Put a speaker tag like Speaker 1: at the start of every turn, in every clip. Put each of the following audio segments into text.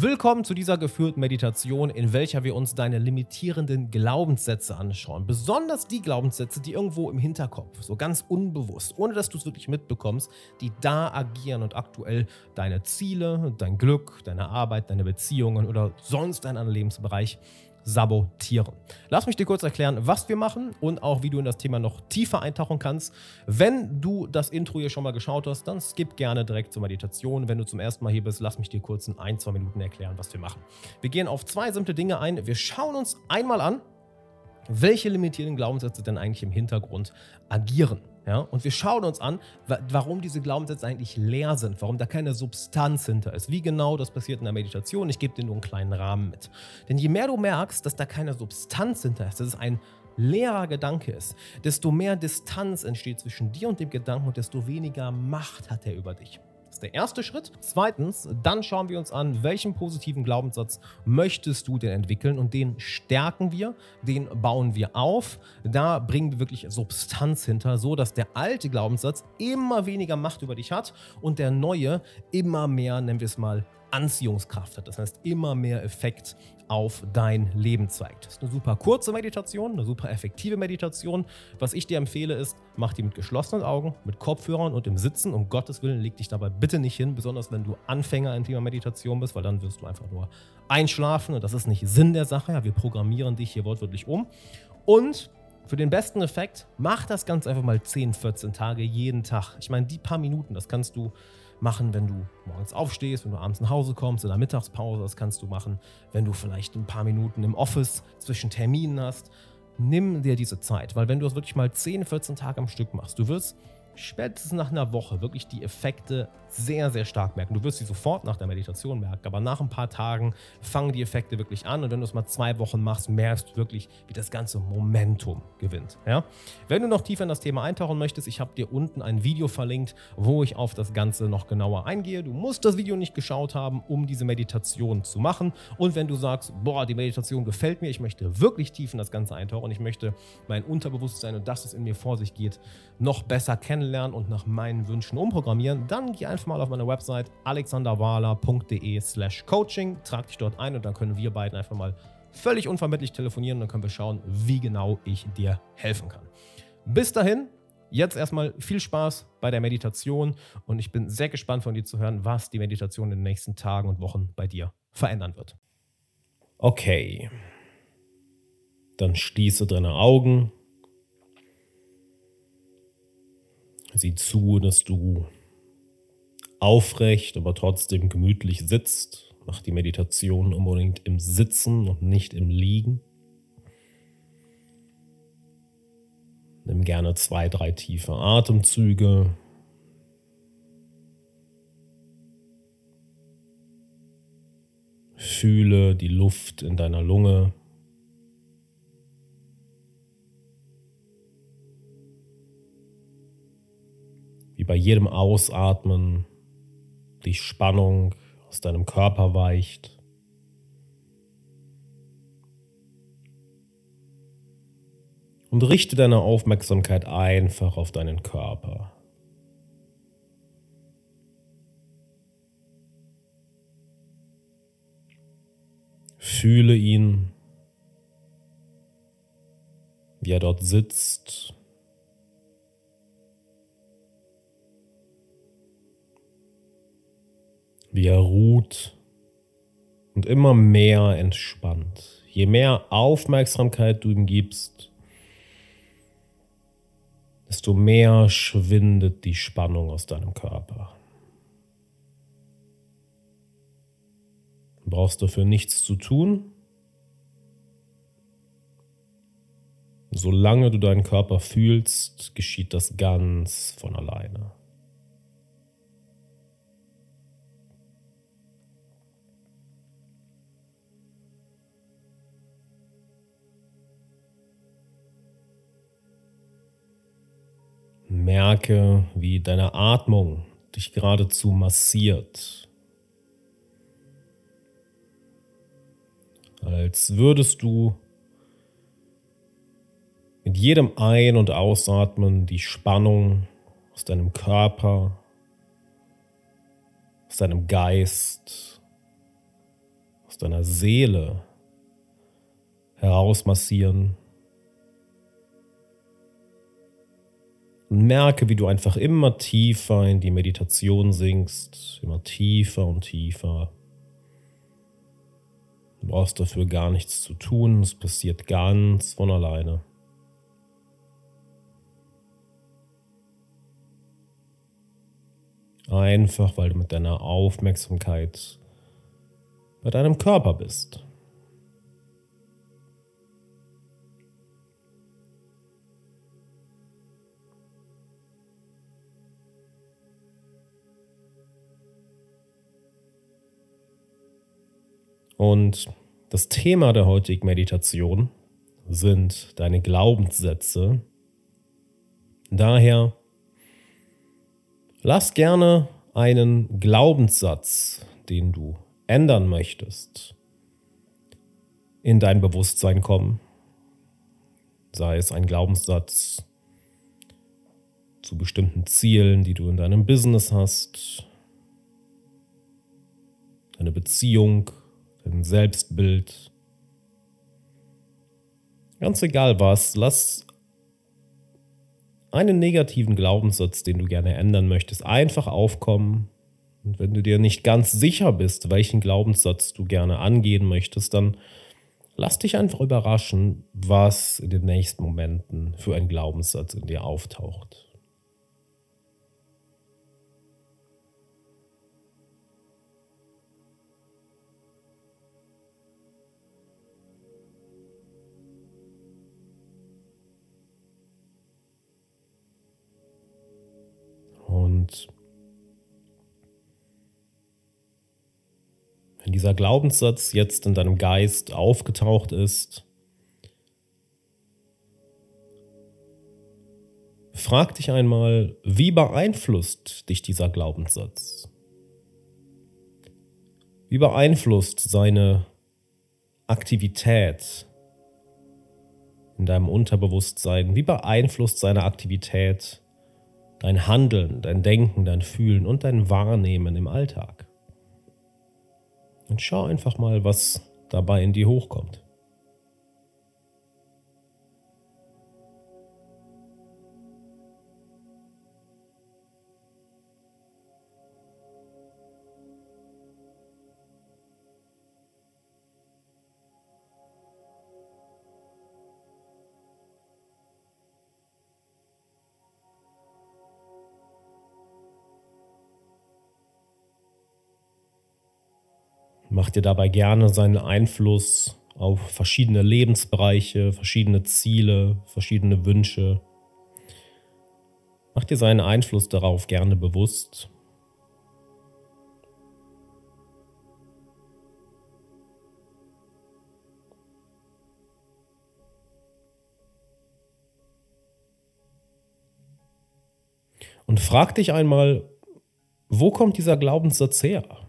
Speaker 1: Willkommen zu dieser geführten Meditation, in welcher wir uns deine limitierenden Glaubenssätze anschauen. Besonders die Glaubenssätze, die irgendwo im Hinterkopf, so ganz unbewusst, ohne dass du es wirklich mitbekommst, die da agieren und aktuell deine Ziele, dein Glück, deine Arbeit, deine Beziehungen oder sonst deinen Lebensbereich sabotieren. Lass mich dir kurz erklären, was wir machen und auch wie du in das Thema noch tiefer eintauchen kannst. Wenn du das Intro hier schon mal geschaut hast, dann skip gerne direkt zur Meditation. Wenn du zum ersten Mal hier bist, lass mich dir kurz in ein, zwei Minuten erklären, was wir machen. Wir gehen auf zwei simple Dinge ein. Wir schauen uns einmal an, welche limitierenden Glaubenssätze denn eigentlich im Hintergrund agieren. Ja? Und wir schauen uns an, warum diese Glaubenssätze eigentlich leer sind, warum da keine Substanz hinter ist. Wie genau das passiert in der Meditation. Ich gebe dir nur einen kleinen Rahmen mit. Denn je mehr du merkst, dass da keine Substanz hinter ist, dass es ein leerer Gedanke ist, desto mehr Distanz entsteht zwischen dir und dem Gedanken und desto weniger Macht hat er über dich ist der erste Schritt. Zweitens, dann schauen wir uns an, welchen positiven Glaubenssatz möchtest du denn entwickeln und den stärken wir, den bauen wir auf. Da bringen wir wirklich Substanz hinter, so dass der alte Glaubenssatz immer weniger Macht über dich hat und der neue immer mehr, nennen wir es mal, Anziehungskraft hat. Das heißt, immer mehr Effekt auf dein Leben zeigt. Das ist eine super kurze Meditation, eine super effektive Meditation. Was ich dir empfehle ist, mach die mit geschlossenen Augen, mit Kopfhörern und im Sitzen. Um Gottes Willen, leg dich dabei bitte nicht hin, besonders wenn du Anfänger im Thema Meditation bist, weil dann wirst du einfach nur einschlafen und das ist nicht Sinn der Sache. Ja, wir programmieren dich hier wortwörtlich um. Und für den besten Effekt, mach das ganz einfach mal 10, 14 Tage jeden Tag. Ich meine, die paar Minuten, das kannst du machen, wenn du morgens aufstehst, wenn du abends nach Hause kommst, in der Mittagspause. Das kannst du machen, wenn du vielleicht ein paar Minuten im Office zwischen Terminen hast. Nimm dir diese Zeit, weil wenn du das wirklich mal 10, 14 Tage am Stück machst, du wirst spätestens nach einer Woche wirklich die Effekte sehr, sehr stark merken. Du wirst sie sofort nach der Meditation merken, aber nach ein paar Tagen fangen die Effekte wirklich an und wenn du es mal zwei Wochen machst, merkst du wirklich, wie das ganze Momentum gewinnt. Ja? Wenn du noch tiefer in das Thema eintauchen möchtest, ich habe dir unten ein Video verlinkt, wo ich auf das Ganze noch genauer eingehe. Du musst das Video nicht geschaut haben, um diese Meditation zu machen. Und wenn du sagst, boah, die Meditation gefällt mir, ich möchte wirklich tief in das Ganze eintauchen, ich möchte mein Unterbewusstsein und das, was in mir vor sich geht, noch besser kennenlernen, und nach meinen Wünschen umprogrammieren, dann geh einfach mal auf meine Website alexanderwahler.de slash coaching, trag dich dort ein und dann können wir beiden einfach mal völlig unvermittlich telefonieren und dann können wir schauen, wie genau ich dir helfen kann. Bis dahin, jetzt erstmal viel Spaß bei der Meditation und ich bin sehr gespannt von dir zu hören, was die Meditation in den nächsten Tagen und Wochen bei dir verändern wird. Okay. Dann schließe deine Augen Sieh zu, dass du aufrecht, aber trotzdem gemütlich sitzt. Mach die Meditation unbedingt im Sitzen und nicht im Liegen. Nimm gerne zwei, drei tiefe Atemzüge. Fühle die Luft in deiner Lunge. bei jedem Ausatmen die Spannung aus deinem Körper weicht. Und richte deine Aufmerksamkeit einfach auf deinen Körper. Fühle ihn, wie er dort sitzt wie er ruht und immer mehr entspannt. Je mehr Aufmerksamkeit du ihm gibst, desto mehr schwindet die Spannung aus deinem Körper. Du brauchst dafür nichts zu tun. Solange du deinen Körper fühlst, geschieht das ganz von alleine. Merke, wie deine Atmung dich geradezu massiert. Als würdest du mit jedem Ein- und Ausatmen die Spannung aus deinem Körper, aus deinem Geist aus deiner Seele herausmassieren. Merke, wie du einfach immer tiefer in die Meditation sinkst, immer tiefer und tiefer. Du brauchst dafür gar nichts zu tun, es passiert ganz von alleine. Einfach weil du mit deiner Aufmerksamkeit bei deinem Körper bist. Und das Thema der heutigen Meditation sind deine Glaubenssätze. Daher lass gerne einen Glaubenssatz, den du ändern möchtest, in dein Bewusstsein kommen. Sei es ein Glaubenssatz zu bestimmten Zielen, die du in deinem Business hast, deine Beziehung, dein Selbstbild. Ganz egal was, lass einen negativen Glaubenssatz, den du gerne ändern möchtest, einfach aufkommen. Und wenn du dir nicht ganz sicher bist, welchen Glaubenssatz du gerne angehen möchtest, dann lass dich einfach überraschen, was in den nächsten Momenten für ein Glaubenssatz in dir auftaucht. Und wenn dieser Glaubenssatz jetzt in deinem Geist aufgetaucht ist, frag dich einmal, wie beeinflusst dich dieser Glaubenssatz? Wie beeinflusst seine Aktivität in deinem Unterbewusstsein? Wie beeinflusst seine Aktivität dein Handeln, dein Denken, dein Fühlen und dein Wahrnehmen im Alltag. Und schau einfach mal, was dabei in dir hochkommt. Mach dir dabei gerne seinen Einfluss auf verschiedene Lebensbereiche, verschiedene Ziele, verschiedene Wünsche. Mach dir seinen Einfluss darauf gerne bewusst. Und frag dich einmal, wo kommt dieser Glaubenssatz her?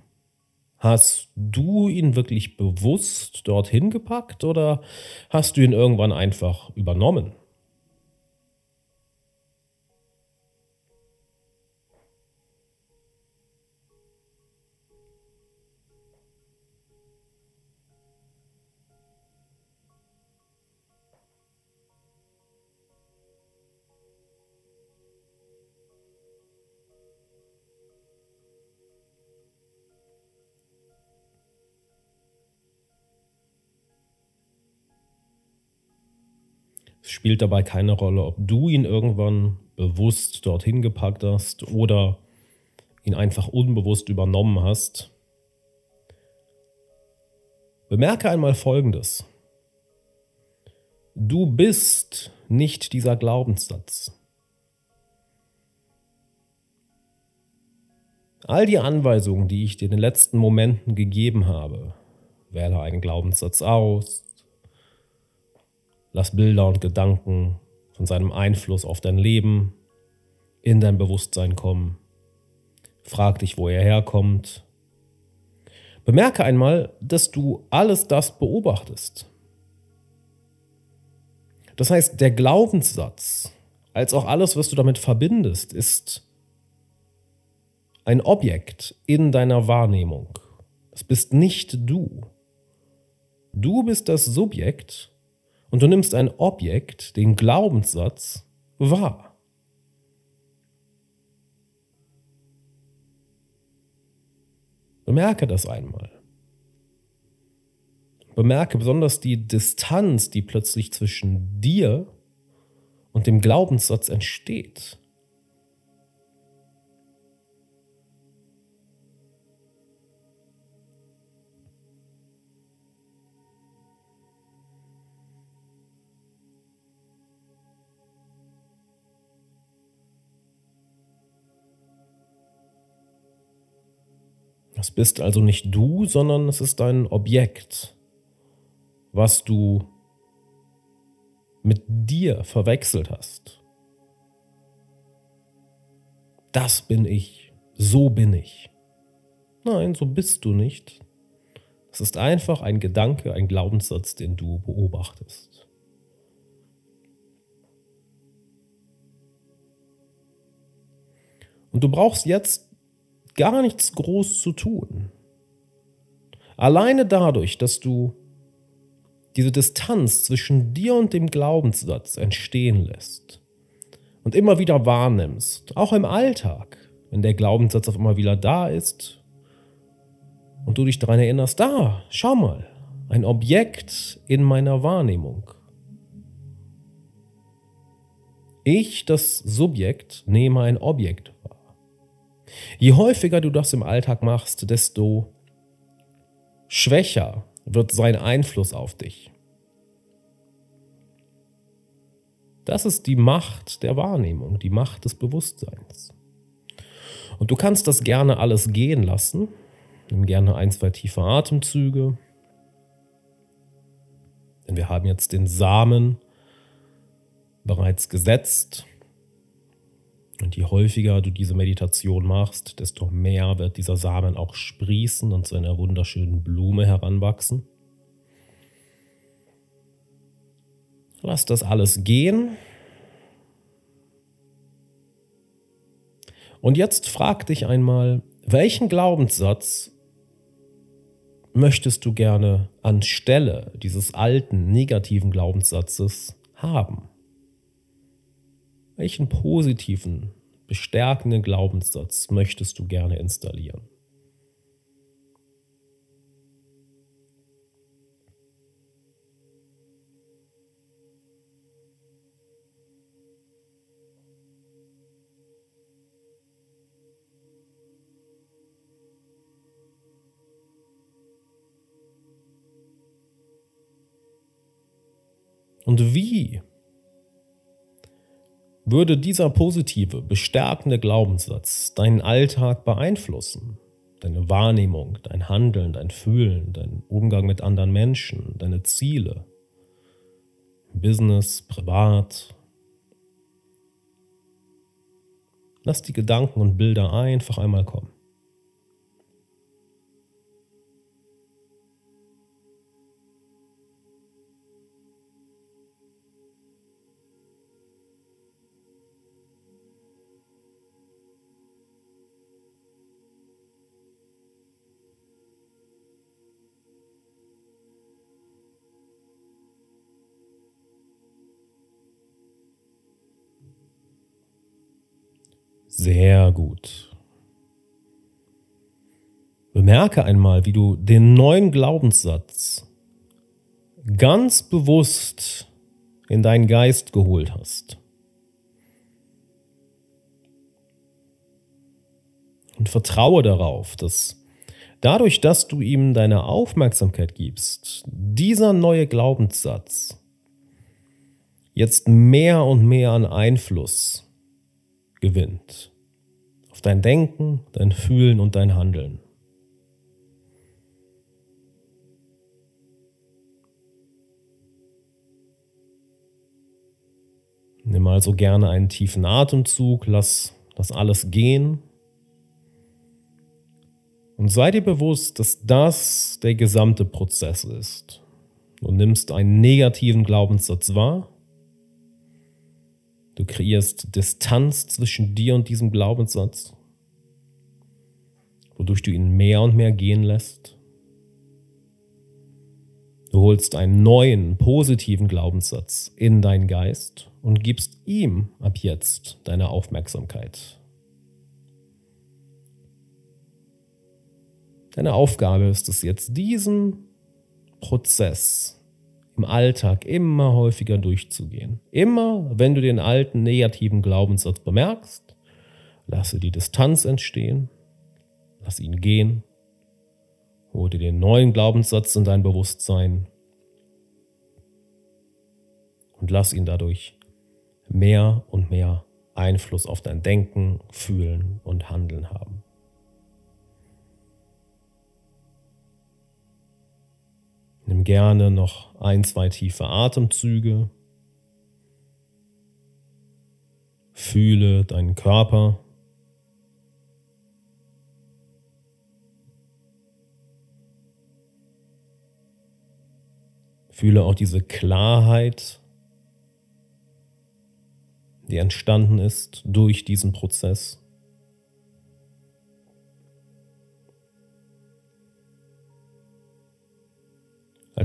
Speaker 1: Hast du ihn wirklich bewusst dorthin gepackt oder hast du ihn irgendwann einfach übernommen? Spielt dabei keine Rolle, ob du ihn irgendwann bewusst dorthin gepackt hast oder ihn einfach unbewusst übernommen hast. Bemerke einmal Folgendes. Du bist nicht dieser Glaubenssatz. All die Anweisungen, die ich dir in den letzten Momenten gegeben habe, wähle einen Glaubenssatz aus, Lass Bilder und Gedanken von seinem Einfluss auf dein Leben in dein Bewusstsein kommen. Frag dich, wo er herkommt. Bemerke einmal, dass du alles das beobachtest. Das heißt, der Glaubenssatz, als auch alles, was du damit verbindest, ist ein Objekt in deiner Wahrnehmung. Das bist nicht du. Du bist das Subjekt und du nimmst ein Objekt, den Glaubenssatz, wahr. Bemerke das einmal. Bemerke besonders die Distanz, die plötzlich zwischen dir und dem Glaubenssatz entsteht. Es bist also nicht du, sondern es ist ein Objekt, was du mit dir verwechselt hast. Das bin ich, so bin ich. Nein, so bist du nicht. Es ist einfach ein Gedanke, ein Glaubenssatz, den du beobachtest. Und du brauchst jetzt gar nichts groß zu tun. Alleine dadurch, dass du diese Distanz zwischen dir und dem Glaubenssatz entstehen lässt und immer wieder wahrnimmst, auch im Alltag, wenn der Glaubenssatz auf einmal wieder da ist und du dich daran erinnerst, da, schau mal, ein Objekt in meiner Wahrnehmung. Ich, das Subjekt, nehme ein Objekt Je häufiger du das im Alltag machst, desto schwächer wird sein Einfluss auf dich. Das ist die Macht der Wahrnehmung, die Macht des Bewusstseins. Und du kannst das gerne alles gehen lassen. Nimm gerne ein, zwei tiefe Atemzüge. Denn wir haben jetzt den Samen bereits gesetzt. Und je häufiger du diese Meditation machst, desto mehr wird dieser Samen auch sprießen und zu einer wunderschönen Blume heranwachsen. Lass das alles gehen. Und jetzt frag dich einmal, welchen Glaubenssatz möchtest du gerne anstelle dieses alten negativen Glaubenssatzes haben? Welchen positiven, bestärkenden Glaubenssatz möchtest du gerne installieren? Und wie würde dieser positive, bestärkende Glaubenssatz deinen Alltag beeinflussen, deine Wahrnehmung, dein Handeln, dein Fühlen, dein Umgang mit anderen Menschen, deine Ziele, Business, privat. Lass die Gedanken und Bilder einfach einmal kommen. Sehr gut. Bemerke einmal, wie du den neuen Glaubenssatz ganz bewusst in deinen Geist geholt hast. Und vertraue darauf, dass dadurch, dass du ihm deine Aufmerksamkeit gibst, dieser neue Glaubenssatz jetzt mehr und mehr an Einfluss gewinnt. Auf dein Denken, dein Fühlen und dein Handeln. Nimm also gerne einen tiefen Atemzug, lass das alles gehen. Und sei dir bewusst, dass das der gesamte Prozess ist. Du nimmst einen negativen Glaubenssatz wahr Du kreierst Distanz zwischen dir und diesem Glaubenssatz, wodurch du ihn mehr und mehr gehen lässt. Du holst einen neuen, positiven Glaubenssatz in deinen Geist und gibst ihm ab jetzt deine Aufmerksamkeit. Deine Aufgabe ist es jetzt, diesen Prozess im Alltag immer häufiger durchzugehen. Immer, wenn du den alten negativen Glaubenssatz bemerkst, lasse die Distanz entstehen, lass ihn gehen Hol dir den neuen Glaubenssatz in dein Bewusstsein und lass ihn dadurch mehr und mehr Einfluss auf dein Denken, Fühlen und Handeln haben. Gerne noch ein, zwei tiefe Atemzüge. Fühle deinen Körper. Fühle auch diese Klarheit, die entstanden ist durch diesen Prozess.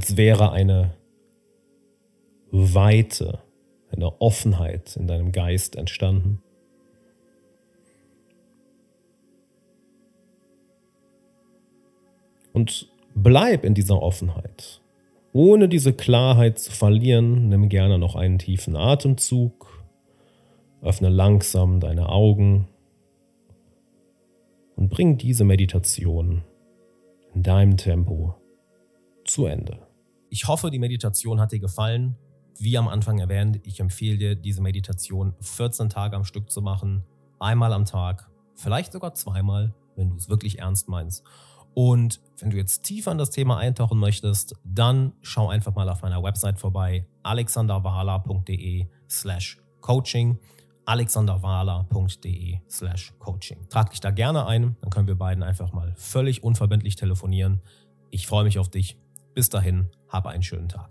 Speaker 1: Als wäre eine Weite, eine Offenheit in deinem Geist entstanden. Und bleib in dieser Offenheit. Ohne diese Klarheit zu verlieren, nimm gerne noch einen tiefen Atemzug, öffne langsam deine Augen und bring diese Meditation in deinem Tempo zu Ende. Ich hoffe, die Meditation hat dir gefallen. Wie am Anfang erwähnt, ich empfehle dir, diese Meditation 14 Tage am Stück zu machen, einmal am Tag, vielleicht sogar zweimal, wenn du es wirklich ernst meinst. Und wenn du jetzt tiefer in das Thema eintauchen möchtest, dann schau einfach mal auf meiner Website vorbei, alexanderwala.de slash coaching alexanderwala.de slash coaching. Trag dich da gerne ein, dann können wir beiden einfach mal völlig unverbindlich telefonieren. Ich freue mich auf dich. Bis dahin, habe einen schönen Tag.